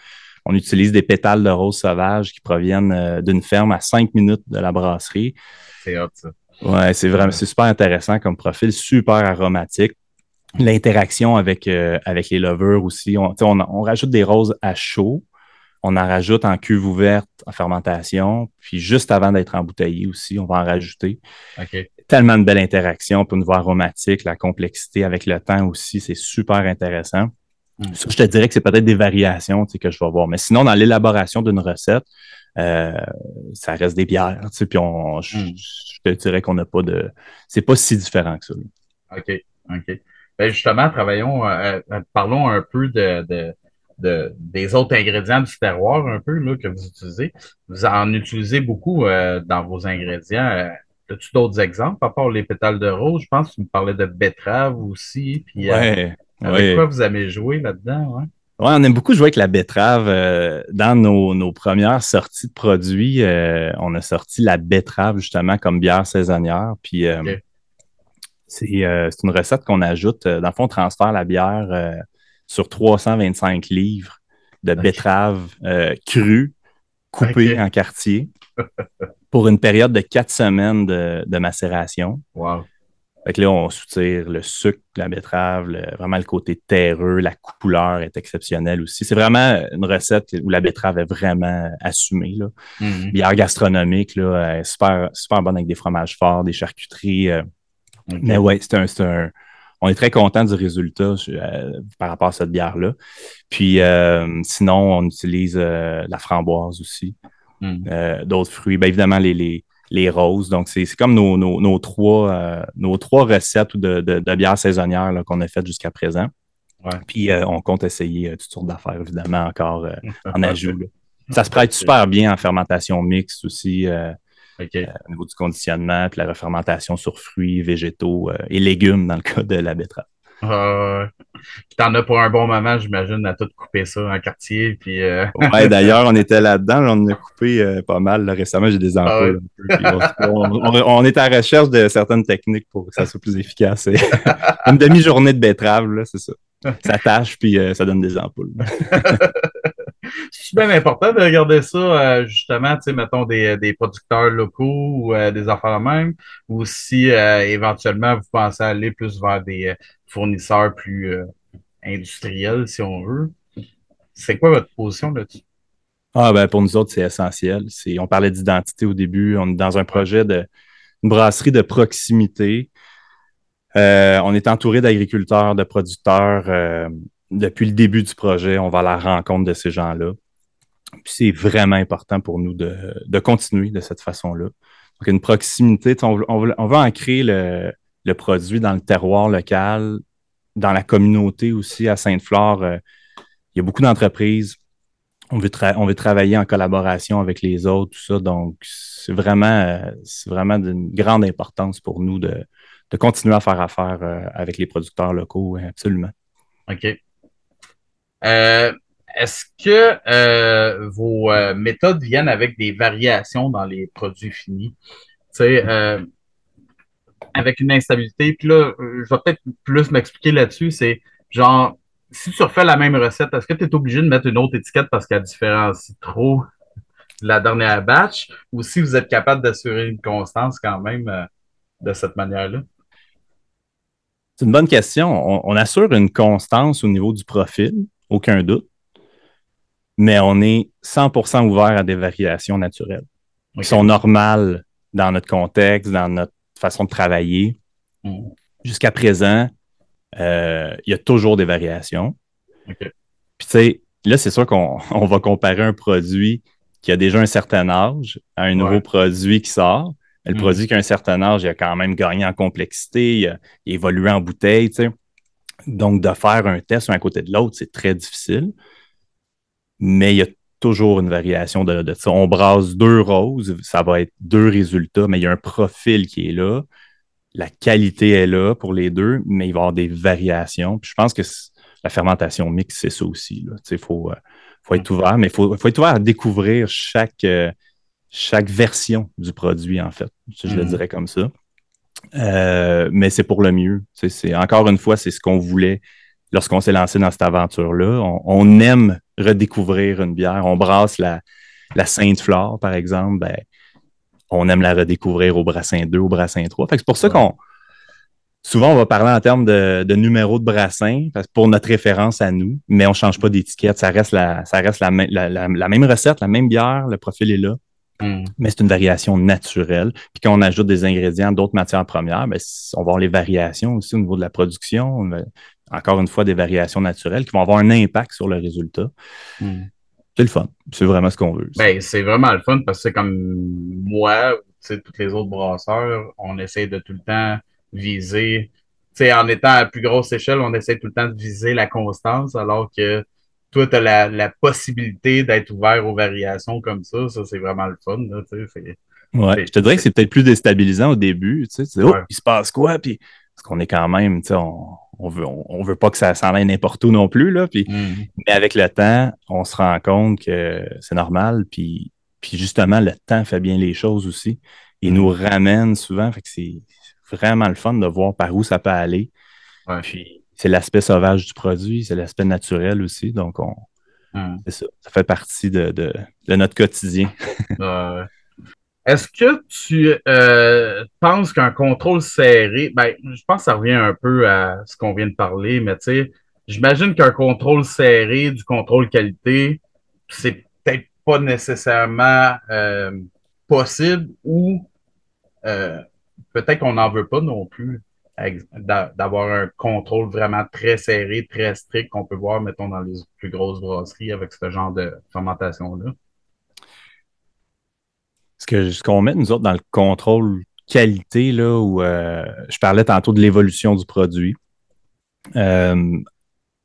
On utilise des pétales de rose sauvage qui proviennent euh, d'une ferme à cinq minutes de la brasserie. C'est hot, ça. Ouais, c'est vraiment, c'est super intéressant comme profil, super aromatique. L'interaction avec, avec les levures aussi. On, on, rajoute des roses à chaud on en rajoute en cuve ouverte, en fermentation, puis juste avant d'être embouteillé aussi, on va en rajouter. Tellement de belles interactions pour une voie aromatique, la complexité avec le temps aussi, c'est super intéressant. Hmm. je te dirais que c'est peut-être des variations que je vais voir. Mais sinon, dans l'élaboration d'une recette, euh, ça reste des bières. Puis on, hmm. je, te dirais qu'on n'a pas de. C'est pas si différent que ça. OK. OK. Ben justement, travaillons, euh, euh, parlons un peu de de, des autres ingrédients du terroir un peu là, que vous utilisez. Vous en utilisez beaucoup euh, dans vos ingrédients. Euh, as-tu d'autres exemples, à part les pétales de rose? Je pense que tu me parlais de betterave aussi. Puis, euh, avec quoi vous avez joué là-dedans? Ouais? Ouais, on aime beaucoup jouer avec la betterave. dans nos, nos, premières sorties de produits, on a sorti la betterave justement comme bière saisonnière. Puis c'est une recette qu'on ajoute. Dans le fond, on transfère la bière sur 325 livres de betteraves euh, crues coupées en quartier pour une période de quatre semaines de, macération. Wow. Fait que là, on soutire le sucre de la betterave, vraiment le côté terreux, la couleur est exceptionnelle aussi. C'est vraiment une recette où la betterave est vraiment assumée. Là. Mm-hmm. Bière gastronomique, là, super, super bonne avec des fromages forts, des charcuteries. Euh. Mais ouais, c'est un, un, on est très content du résultat euh, par rapport à cette bière-là. Puis euh, sinon, on utilise euh, la framboise aussi, hmm. d'autres fruits. Bien évidemment, les, les, roses. Donc, c'est comme nos, nos, trois, nos trois recettes de, de, de bière saisonnière qu'on a faites jusqu'à présent. Puis on compte essayer toutes sortes d'affaires, évidemment, encore en ajout. Ça se prête super bien en fermentation mixte aussi. Euh, au niveau du conditionnement, puis la refermentation sur fruits, végétaux euh, et légumes dans le cas de la betterave. Euh, T'en as pour un bon moment, j'imagine, à tout couper ça en quartier. Puis, euh, ouais, d'ailleurs, on était là-dedans, on a coupé pas mal. récemment, j'ai des ah ampoules. on, est à la recherche de certaines techniques pour que ça soit plus efficace. Une demi-journée de betterave, c'est ça. Ça tâche, puis ça donne des ampoules. C'est bien important de regarder ça, euh, justement, mettons des, des, producteurs locaux ou euh, des affaires même, ou si euh, éventuellement vous pensez aller plus vers des fournisseurs plus industriels, si on veut. C'est quoi votre position là-dessus? Ah ben pour nous autres, c'est essentiel. On parlait d'identité au début. On est dans un projet de brasserie de proximité. on est entouré d'agriculteurs, de producteurs depuis le début du projet, on va à la rencontre de ces gens-là. Puis c'est vraiment important pour nous de, continuer de cette façon-là. Donc, une proximité, on, on, veut, ancrer le, produit dans le terroir local, dans la communauté aussi à Sainte-Flore. Euh, il y a beaucoup d'entreprises. On veut, on veut travailler en collaboration avec les autres, tout ça. Donc, c'est vraiment, euh, c'est vraiment d'une grande importance pour nous de, de continuer à faire affaire euh, avec les producteurs locaux, absolument. OK. Euh, est-ce que euh, vos euh, méthodes viennent avec des variations dans les produits finis? Tu sais, avec une instabilité, puis là, je vais peut-être plus m'expliquer là-dessus, c'est genre, si tu refais la même recette, est-ce que tu es obligé de mettre une autre étiquette parce qu'elle différencie trop la dernière batch? Ou si vous êtes capable d'assurer une constance quand même de cette manière-là? C'est une bonne question. On, assure une constance au niveau du profil, aucun doute, mais on est 100% ouvert à des variations naturelles qui sont normales dans notre contexte, dans notre façon de travailler. Mm. Jusqu'à présent, euh, il y a toujours des variations. Puis, tu sais, là, c'est sûr qu'on va comparer un produit qui a déjà un certain âge à un nouveau produit qui sort. le hmm. produit qui a un certain âge, il a quand même gagné en complexité, il a, évolué en bouteille. Donc, de faire un test un côté de l'autre, c'est très difficile. Mais il y a toujours une variation de, ça. On brasse deux roses, ça va être deux résultats, mais il y a un profil qui est là. La qualité est là pour les deux, mais il va y avoir des variations. je pense que la fermentation mixte, c'est ça aussi. Il faut, euh, faut être ouvert, mais il faut, être ouvert à découvrir chaque, euh, chaque version du produit, en fait. Je le mm. dirais comme ça. Euh, mais c'est pour le mieux. C'est, encore une fois, c'est ce qu'on voulait lorsqu'on s'est lancé dans cette aventure-là. On, aime redécouvrir une bière. On brasse la, la Sainte-Flore, par exemple. Ben, on aime la redécouvrir au Brassin 2, au Brassin 3. c'est pour ça qu'on Souvent, on va parler en termes de, numéro de brassin pour notre référence à nous, mais on ne change pas d'étiquette. Ça reste, la, ça reste la, même recette, la même bière, le profil est là. Hmm. Mais c'est une variation naturelle. Puis quand on ajoute des ingrédients d'autres matières premières, ben, on va avoir les variations aussi au niveau de la production. Encore une fois, des variations naturelles qui vont avoir un impact sur le résultat. Hmm. C'est le fun. C'est vraiment ce qu'on veut. Ben, c'est vraiment le fun parce que c'est comme moi, tous les autres brasseurs, on essaie de tout le temps viser, en étant à plus grosse échelle, on essaie tout le temps de viser la constance, alors que toi, tu as la, possibilité d'être ouvert aux variations comme ça. Ça, c'est vraiment le fun. Là, ouais, je te dirais que c'est peut-être plus déstabilisant au début. Tu sais, oh, il se passe quoi? Puis, parce qu'on est quand même, tu sais, on, on veut, on, veut pas que ça s'en aille n'importe où non plus. Là, puis, mm-hmm. Mais avec le temps, on se rend compte que c'est normal. Puis, puis justement, le temps fait bien les choses aussi. Il nous mm-hmm. ramène souvent. Fait que c'est vraiment le fun de voir par où ça peut aller. Puis c'est l'aspect sauvage du produit, c'est l'aspect naturel aussi. Donc, on, hmm. ça, fait partie de, notre quotidien. Est-ce que tu euh, penses qu'un contrôle serré, ben, je pense que ça revient un peu à ce qu'on vient de parler, mais tu sais, j'imagine qu'un contrôle serré du contrôle qualité, c'est peut-être pas nécessairement euh, possible ou euh, peut-être qu'on n'en veut pas non plus d'avoir un contrôle vraiment très serré, très strict qu'on peut voir, mettons, dans les plus grosses brasseries avec ce genre de fermentation-là. Ce qu'on met, nous autres, dans le contrôle qualité, là, où euh, je parlais tantôt de l'évolution du produit, euh,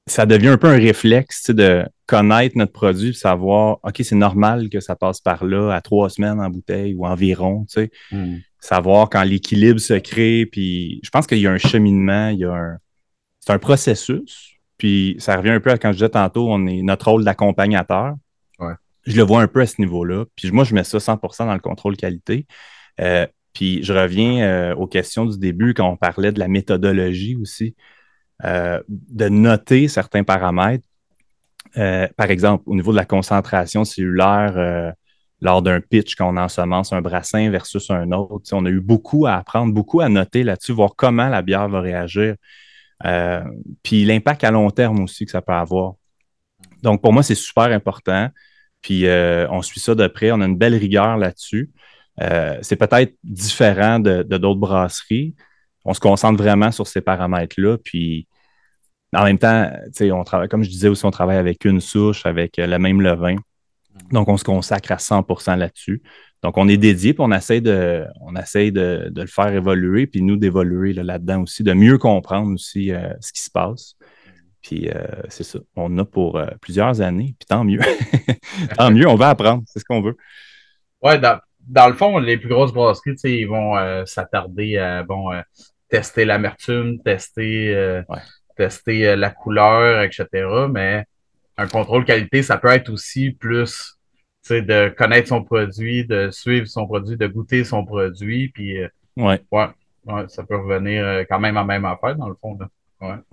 ça devient un peu un réflexe de connaître notre produit, savoir, OK, c'est normal que ça passe par là à trois semaines en bouteille ou environ. Tu sais. Hmm savoir quand l'équilibre se crée. Puis je pense qu'il y a un cheminement, il y a un. C'est un processus. Puis ça revient un peu à quand je disais tantôt, on est notre rôle d'accompagnateur. Je le vois un peu à ce niveau-là. Puis moi, je mets ça 100 dans le contrôle qualité. Euh, puis je reviens euh, aux questions du début quand on parlait de la méthodologie aussi, euh, de noter certains paramètres. par exemple, au niveau de la concentration cellulaire lors d'un pitch quand on ensemence un brassin versus un autre. on a eu beaucoup à apprendre, beaucoup à noter là-dessus, voir comment la bière va réagir. Euh, puis l'impact à long terme aussi que ça peut avoir. Donc, pour moi, c'est super important. Puis euh, on suit ça de près. On a une belle rigueur là-dessus. Euh, c'est peut-être différent de, d'autres brasseries. On se concentre vraiment sur ces paramètres-là. Puis en même temps, on travaille, comme je disais aussi, on travaille avec une souche, avec le même levain. Donc, on se consacre à 100% là-dessus. Donc, on est dédié, puis on essaie de, on essaie de, le faire évoluer, puis nous d'évoluer là-dedans aussi, de mieux comprendre aussi euh, ce qui se passe. Puis euh, c'est ça. On a pour euh, plusieurs années, puis tant mieux. tant mieux, on va apprendre, c'est ce qu'on veut. Oui, dans, le fond, les plus grosses brasseries, ils vont s'attarder à bon, tester l'amertume, tester, tester la couleur, etc. Mais un contrôle qualité, ça peut être aussi plus de connaître son produit, de suivre son produit, de goûter son produit. Puis, euh, ouais. ouais. ça peut revenir euh, quand même à même affaire, dans le fond.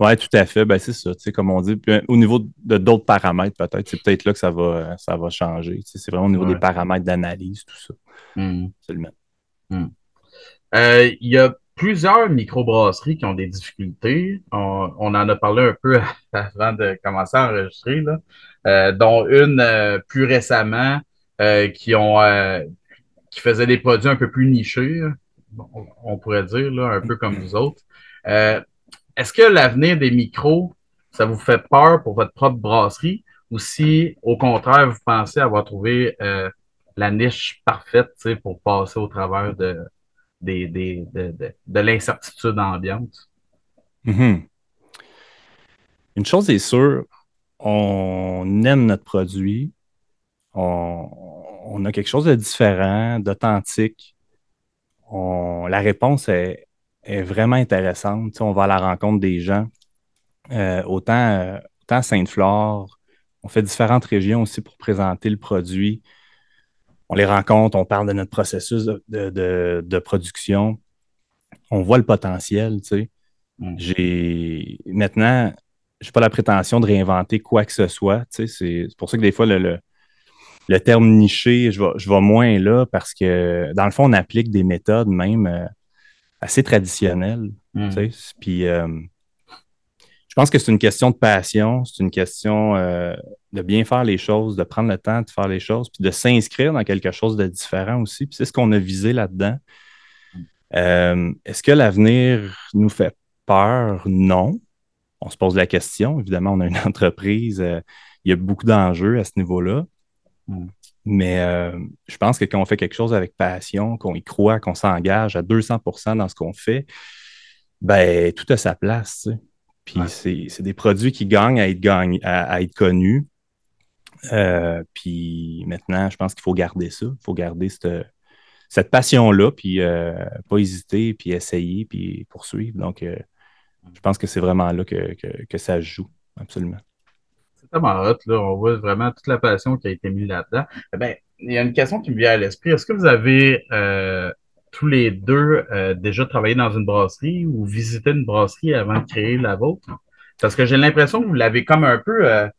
Oui, tout à fait. Ben, c'est ça, comme on dit. au niveau de d'autres paramètres, peut-être, c'est peut-être là que ça va, ça va changer. C'est vraiment au niveau des paramètres d'analyse, tout ça. Mmh. Mmh. Euh, il y a plusieurs microbrasseries qui ont des difficultés. On, en a parlé un peu avant de commencer à enregistrer, là, euh, dont une euh, plus récemment qui ont qui faisait des produits un peu plus nichés, on, pourrait dire, là, un peu comme nous autres. Est-ce que l'avenir des micros, ça vous fait peur pour votre propre brasserie? Ou si, au contraire, vous pensez avoir trouvé la niche parfaite pour passer au travers de, de, l'incertitude ambiante. Mm-hmm. Une chose est sûre, on aime notre produit, on, a quelque chose de différent, d'authentique. La réponse est, vraiment intéressante. on va à la rencontre des gens. Euh, autant, euh, autant Sainte-Flore, on fait différentes régions aussi pour présenter le produit on les rencontre, on parle de notre processus de, production. On voit le potentiel, tu sais. Mm. J'ai maintenant, je n'ai pas la prétention de réinventer quoi que ce soit. Tu sais, c'est pour ça que des fois, le, le, terme niché, je vais, je vais, moins là parce que dans le fond, on applique des méthodes même euh, assez traditionnelles. Tu mm. sais, puis euh, je pense que c'est une question de passion, c'est une question euh, de bien faire les choses, de prendre le temps de faire les choses, puis de s'inscrire dans quelque chose de différent aussi. Puis c'est ce qu'on a visé là-dedans. Euh, est-ce que l'avenir nous fait peur? Non. On se pose la question. Évidemment, on a une entreprise. Euh, il y a beaucoup d'enjeux à ce niveau-là. Mm. Mais je pense que quand on fait quelque chose avec passion, qu'on y croit, qu'on s'engage à 200% dans ce qu'on fait, ben tout a sa place. Tu sais. Puis c'est des produits qui gagnent à être, à, être connus. Euh, puis maintenant, je pense qu'il faut garder ça. Il faut garder cette, passion-là, puis euh, pas hésiter, puis essayer, puis poursuivre. Donc, euh, je pense que c'est vraiment là que, ça joue, absolument. C'est tellement hot, là. On voit vraiment toute la passion qui a été mise là-dedans. Eh ben, il y a une question qui me vient à l'esprit. Est-ce que vous avez tous les deux déjà travaillé dans une brasserie ou visité une brasserie avant de créer la vôtre? Parce que j'ai l'impression que vous l'avez comme un peu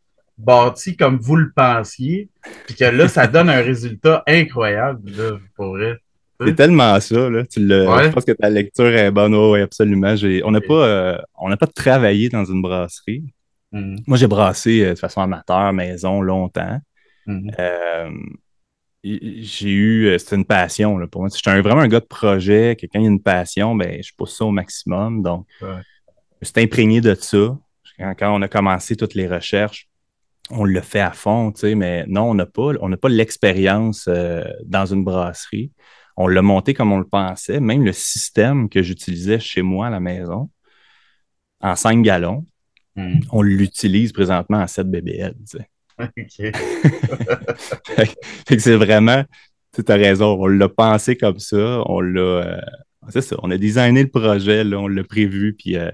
bâti comme vous le pensiez, puis que là, ça donne un résultat incroyable, là, pour vrai. C'est tellement ça, là. Tu Je pense que ta lecture est bonne, oui, absolument. On n'a pas, euh, pas travaillé dans une brasserie. Mm-hmm. Moi, j'ai brassé de façon amateur, maison, longtemps. Mm-hmm j'ai eu, euh, c'était une passion là, pour moi. J'étais vraiment un gars de projet, quelqu'un qui a une passion, ben, je pousse ça au maximum. Donc, je suis imprégné de ça. Quand, on a commencé toutes les recherches, on le fait à fond, tu sais, mais non, on n'a pas, on pas l'expérience euh, dans une brasserie. On l'a monté comme on le pensait. Même le système que j'utilisais chez moi à la maison, en 5 gallons, mmh. on l'utilise présentement en 7 BBL. Tu sais. c'est vraiment, tu as raison, on l'a pensé comme ça, on l'a, euh, c'est ça, on a designé le projet, là, on l'a prévu, puis euh,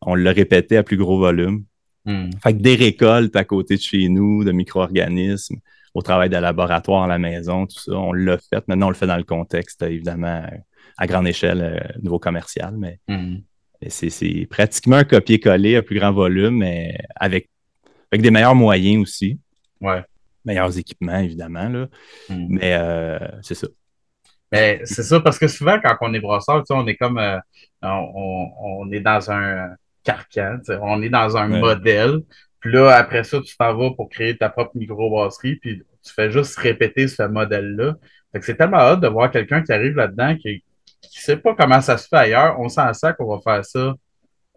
on l'a répété à plus gros volume. Hmm. Fait que des récoltes à côté de chez nous, de micro-organismes, au travail de laboratoire à la maison, tout ça, on l'a fait. Maintenant, on le fait dans le contexte, évidemment, à grande échelle, euh, niveau commercial, mais, hmm. c'est pratiquement un copier-coller à plus grand volume, mais avec avec des meilleurs moyens aussi. Ouais. Meilleurs équipements, évidemment. Là. Hmm. Mais euh, c'est ça. Mais c'est ça, parce que souvent, quand on est brasseur, on est comme euh, on, est dans un carcan, on est dans un modèle. Puis là, après ça, tu t'en vas pour créer ta propre microbrasserie, puis tu fais juste répéter ce modèle-là. Fait que c'est tellement hâte de voir quelqu'un qui arrive là-dedans qui ne sait pas comment ça se fait ailleurs. On sent ça qu'on va faire ça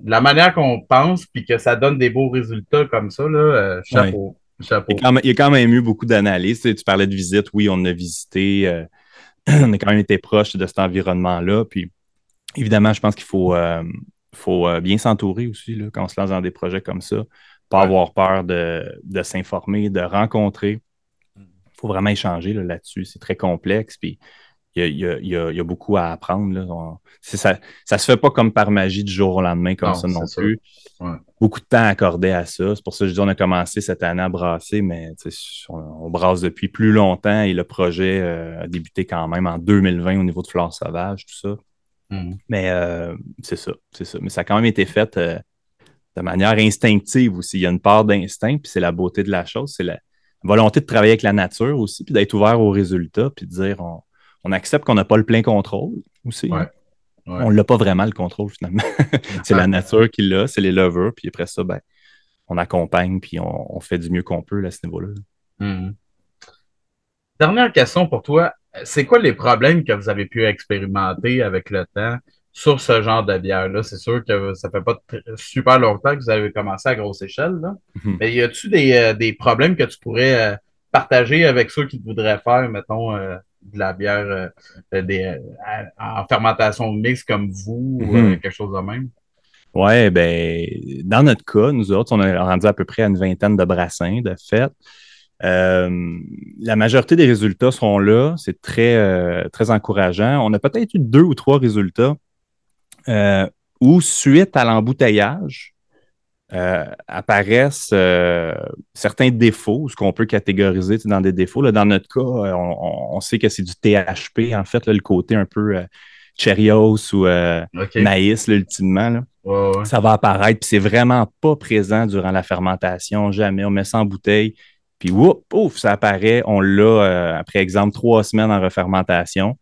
de la manière qu'on pense, puis que ça donne des beaux résultats comme ça, là, euh, chapeau. chapeau. Il, y a quand même, eu beaucoup d'analyses. Tu, parlais de visite, oui, on a visité, euh, on a quand même été proche de cet environnement-là. Puis évidemment, je pense qu'il faut, euh, faut bien s'entourer aussi là, quand on se lance dans des projets comme ça. Pas avoir peur de, s'informer, de rencontrer. Il faut vraiment échanger là-dessus. C'est très complexe. Puis il y, a, beaucoup à apprendre. Là. ça ne se fait pas comme par magie du jour au lendemain comme ça non plus. Beaucoup de temps accordé à ça. C'est pour ça que je dis on a commencé cette année à brasser, mais on, brasse depuis plus longtemps et le projet euh, a débuté quand même en 2020 au niveau de Flore Sauvage, tout ça. Mm-hmm. Mais euh, c'est ça, c'est ça. Mais ça a quand même été fait euh, de manière instinctive aussi. Il y a une part d'instinct, puis c'est la beauté de la chose, c'est la volonté de travailler avec la nature aussi, puis d'être ouvert aux résultats, puis de dire on, accepte qu'on n'a pas le plein contrôle aussi. On n'a pas vraiment le contrôle finalement. c'est la nature qui l'a, c'est les lovers, puis après ça, ben, on accompagne, puis on, fait du mieux qu'on peut à ce niveau-là. Mm-hmm. Dernière question pour toi. C'est quoi les problèmes que vous avez pu expérimenter avec le temps sur ce genre de bière-là? C'est sûr que ça fait pas super longtemps que vous avez commencé à grosse échelle, là. Mm-hmm. mais y a-tu des, euh, des, problèmes que tu pourrais euh, partager avec ceux qui voudraient faire, mettons, euh, de la bière des, en fermentation mixte comme vous ou mm-hmm. quelque chose de même? Oui, ben, dans notre cas, nous autres, on est rendu à peu près à une vingtaine de brassins de fait. Euh, la majorité des résultats sont là. C'est très, euh, très encourageant. On a peut-être eu deux ou trois résultats euh, où, suite à l'embouteillage, apparaissent certains défauts, ce qu'on peut catégoriser dans des défauts. Là, dans notre cas, on, sait que c'est du THP, en fait, le côté un peu Cheerios ou maïs, ultimement. Ça va apparaître, puis c'est vraiment pas présent durant la fermentation, jamais. On met ça en bouteille, puis, ouf, ça apparaît. On l'a, euh, après exemple, trois semaines en refermentation.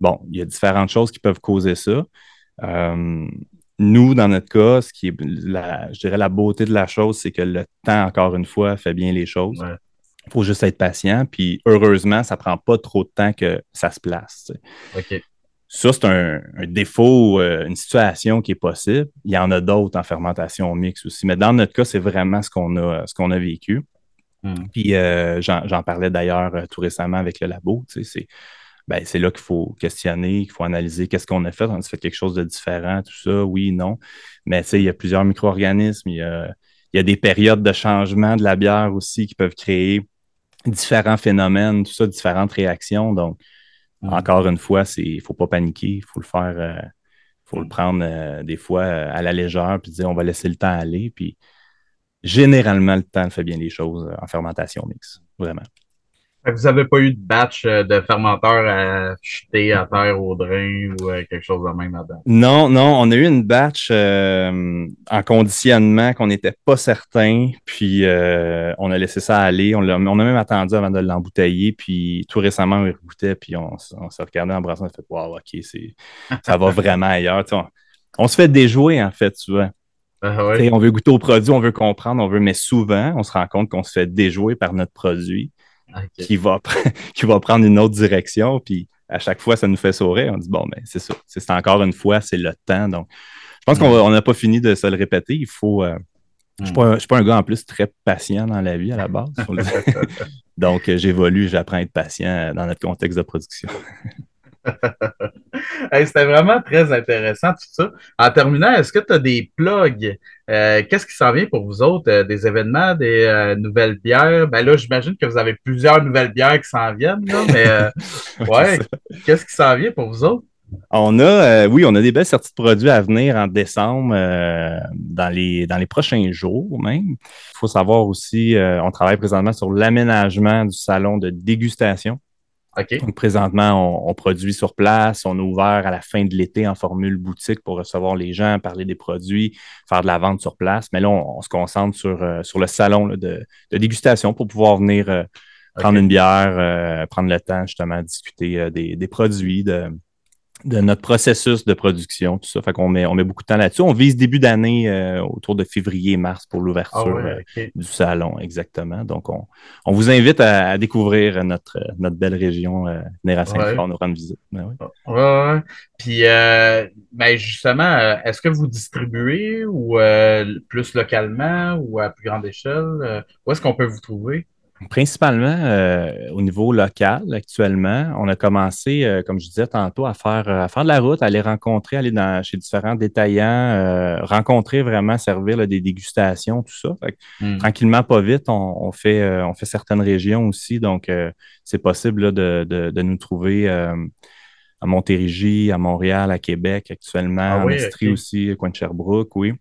Bon, il y a différentes choses qui peuvent causer ça. Euh, nous, dans notre cas, ce qui est, la, je dirais, la beauté de la chose, c'est que le temps, encore une fois, fait bien les choses. Il faut juste être patient. Puis, heureusement, ça ne prend pas trop de temps que ça se place. Ça, c'est un, défaut, euh, une situation qui est possible. Il y en a d'autres en fermentation mixte aussi. Mais dans notre cas, c'est vraiment ce qu'on a, ce qu'on a vécu. Hmm. Puis euh, j'en parlais d'ailleurs euh, tout récemment avec le labo. Ben, c'est là qu'il faut questionner, qu'il faut analyser qu'est-ce qu'on a fait. On a fait quelque chose de différent, tout ça, oui, non. Mais il y a plusieurs micro-organismes, il y a, y a, des périodes de changement de la bière aussi qui peuvent créer différents phénomènes, tout ça, différentes réactions. Donc, hmm. encore une fois, il ne faut pas paniquer, il faut le faire, il euh, faut le hmm. prendre des fois à la légère, puis dire on va laisser le temps aller. Puis généralement, le temps fait bien les choses euh, en fermentation mixte, vraiment. Vous n'avez pas eu de batch euh, de fermenteurs à jeter à terre au drain ou euh, quelque chose de même là-dedans? Non, non, on a eu une batch en conditionnement qu'on n'était pas certain, puis on a laissé ça aller. On a, on a même attendu avant de l'embouteiller, puis tout récemment, on goûtait, puis on, s'est regardé en brassant, on a fait Wow, OK, ça va vraiment ailleurs. On, on, se fait déjouer, en fait, souvent. Ah on veut goûter au produit, on veut comprendre, on veut, mais souvent, on se rend compte qu'on se fait déjouer par notre produit qui, va qui va prendre une autre direction. Puis à chaque fois, ça nous fait sourire. On dit, bon, ben, c'est ça. C'est encore une fois, c'est le temps. Donc, je pense qu'on n'a pas fini de se le répéter. Il faut. Euh, je ne suis, pas un gars en plus très patient dans la vie à la base. Donc, j'évolue, j'apprends à être patient dans notre contexte de production. C'était vraiment très intéressant tout ça. En terminant, est-ce que tu as des plugs? Euh, qu'est-ce qui s'en vient pour vous autres? Euh, des événements, des euh, nouvelles bières? Ben là, j'imagine que vous avez plusieurs nouvelles bières qui s'en viennent, mais ouais, qu'est-ce qui s'en vient pour vous autres? On a, oui, on a des belles sorties de produits à venir en décembre, dans, les, dans les prochains jours même. Il faut savoir aussi, on travaille présentement sur l'aménagement du salon de dégustation donc, présentement, on, produit sur place. On est ouvert à la fin de l'été en formule boutique pour recevoir les gens, parler des produits, faire de la vente sur place. Mais là, on, se concentre sur, euh, sur le salon de, dégustation pour pouvoir venir euh, prendre une bière, euh, prendre le temps justement de discuter des, des, produits, de, de notre processus de production, tout ça. Fait qu'on met, on met beaucoup de temps là-dessus. On vise début d'année euh, autour de février-mars pour l'ouverture ah euh, du salon, exactement. Donc, on, on vous invite à, découvrir notre, notre belle région, euh, Saint-Fort, nous rendre visite. Ben oui. ouais. Puis, euh, ben justement, est-ce que vous distribuez ou plus localement ou à plus grande échelle? où est-ce qu'on peut vous trouver? Principalement euh, au niveau local actuellement, on a commencé, euh, comme je disais tantôt, à faire, euh, à faire de la route, à aller rencontrer, aller dans, chez différents détaillants, rencontrer vraiment, servir des dégustations, tout ça. Hmm. Tranquillement, pas vite, on, fait, on fait certaines régions aussi, donc c'est possible de, de, nous trouver à Montérégie, à Montréal, à Québec actuellement, ah en Estrie aussi, coin de Sherbrooke, oui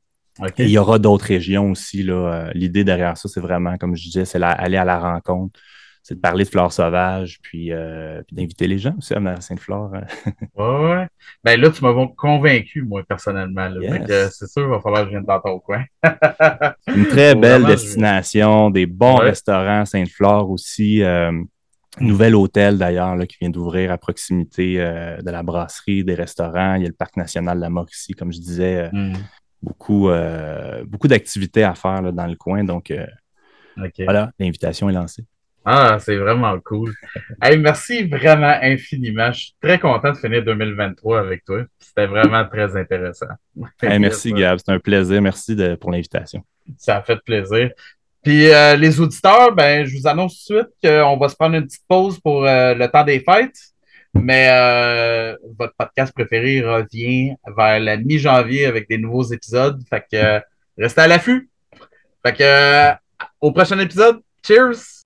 il y aura d'autres régions aussi. Euh, l'idée derrière ça, c'est vraiment, comme je disais, c'est aller à la rencontre, c'est de parler de fleurs sauvages, puis, euh, puis d'inviter les gens aussi à Sainte-Flore. ouais, ouais. Ben là, tu m'as convaincu, moi, personnellement. C'est sûr, il va falloir que je vienne dans ton coin. Une très belle destination, des bons restaurants Sainte-Flore aussi. Euh, nouvel hôtel d'ailleurs qui vient d'ouvrir à proximité euh, de la brasserie, des restaurants. Il y a le parc national de la Mauricie, comme je disais. Hmm. Beaucoup, beaucoup d'activités à faire dans le coin. Donc, voilà, l'invitation est lancée. Ah, c'est vraiment cool. Hey, merci vraiment infiniment. Je suis très content de finir 2023 avec toi. C'était vraiment très intéressant. merci, Gab. C'est un plaisir. Merci pour l'invitation. Ça a fait plaisir. Puis euh, les auditeurs, ben, je vous annonce tout de suite qu'on va se prendre une petite pause pour euh, le temps des fêtes. Mais euh, votre podcast préféré revient vers la mi-janvier avec des nouveaux épisodes. Fait que euh, restez à l'affût. Fait que euh, au prochain épisode. Cheers!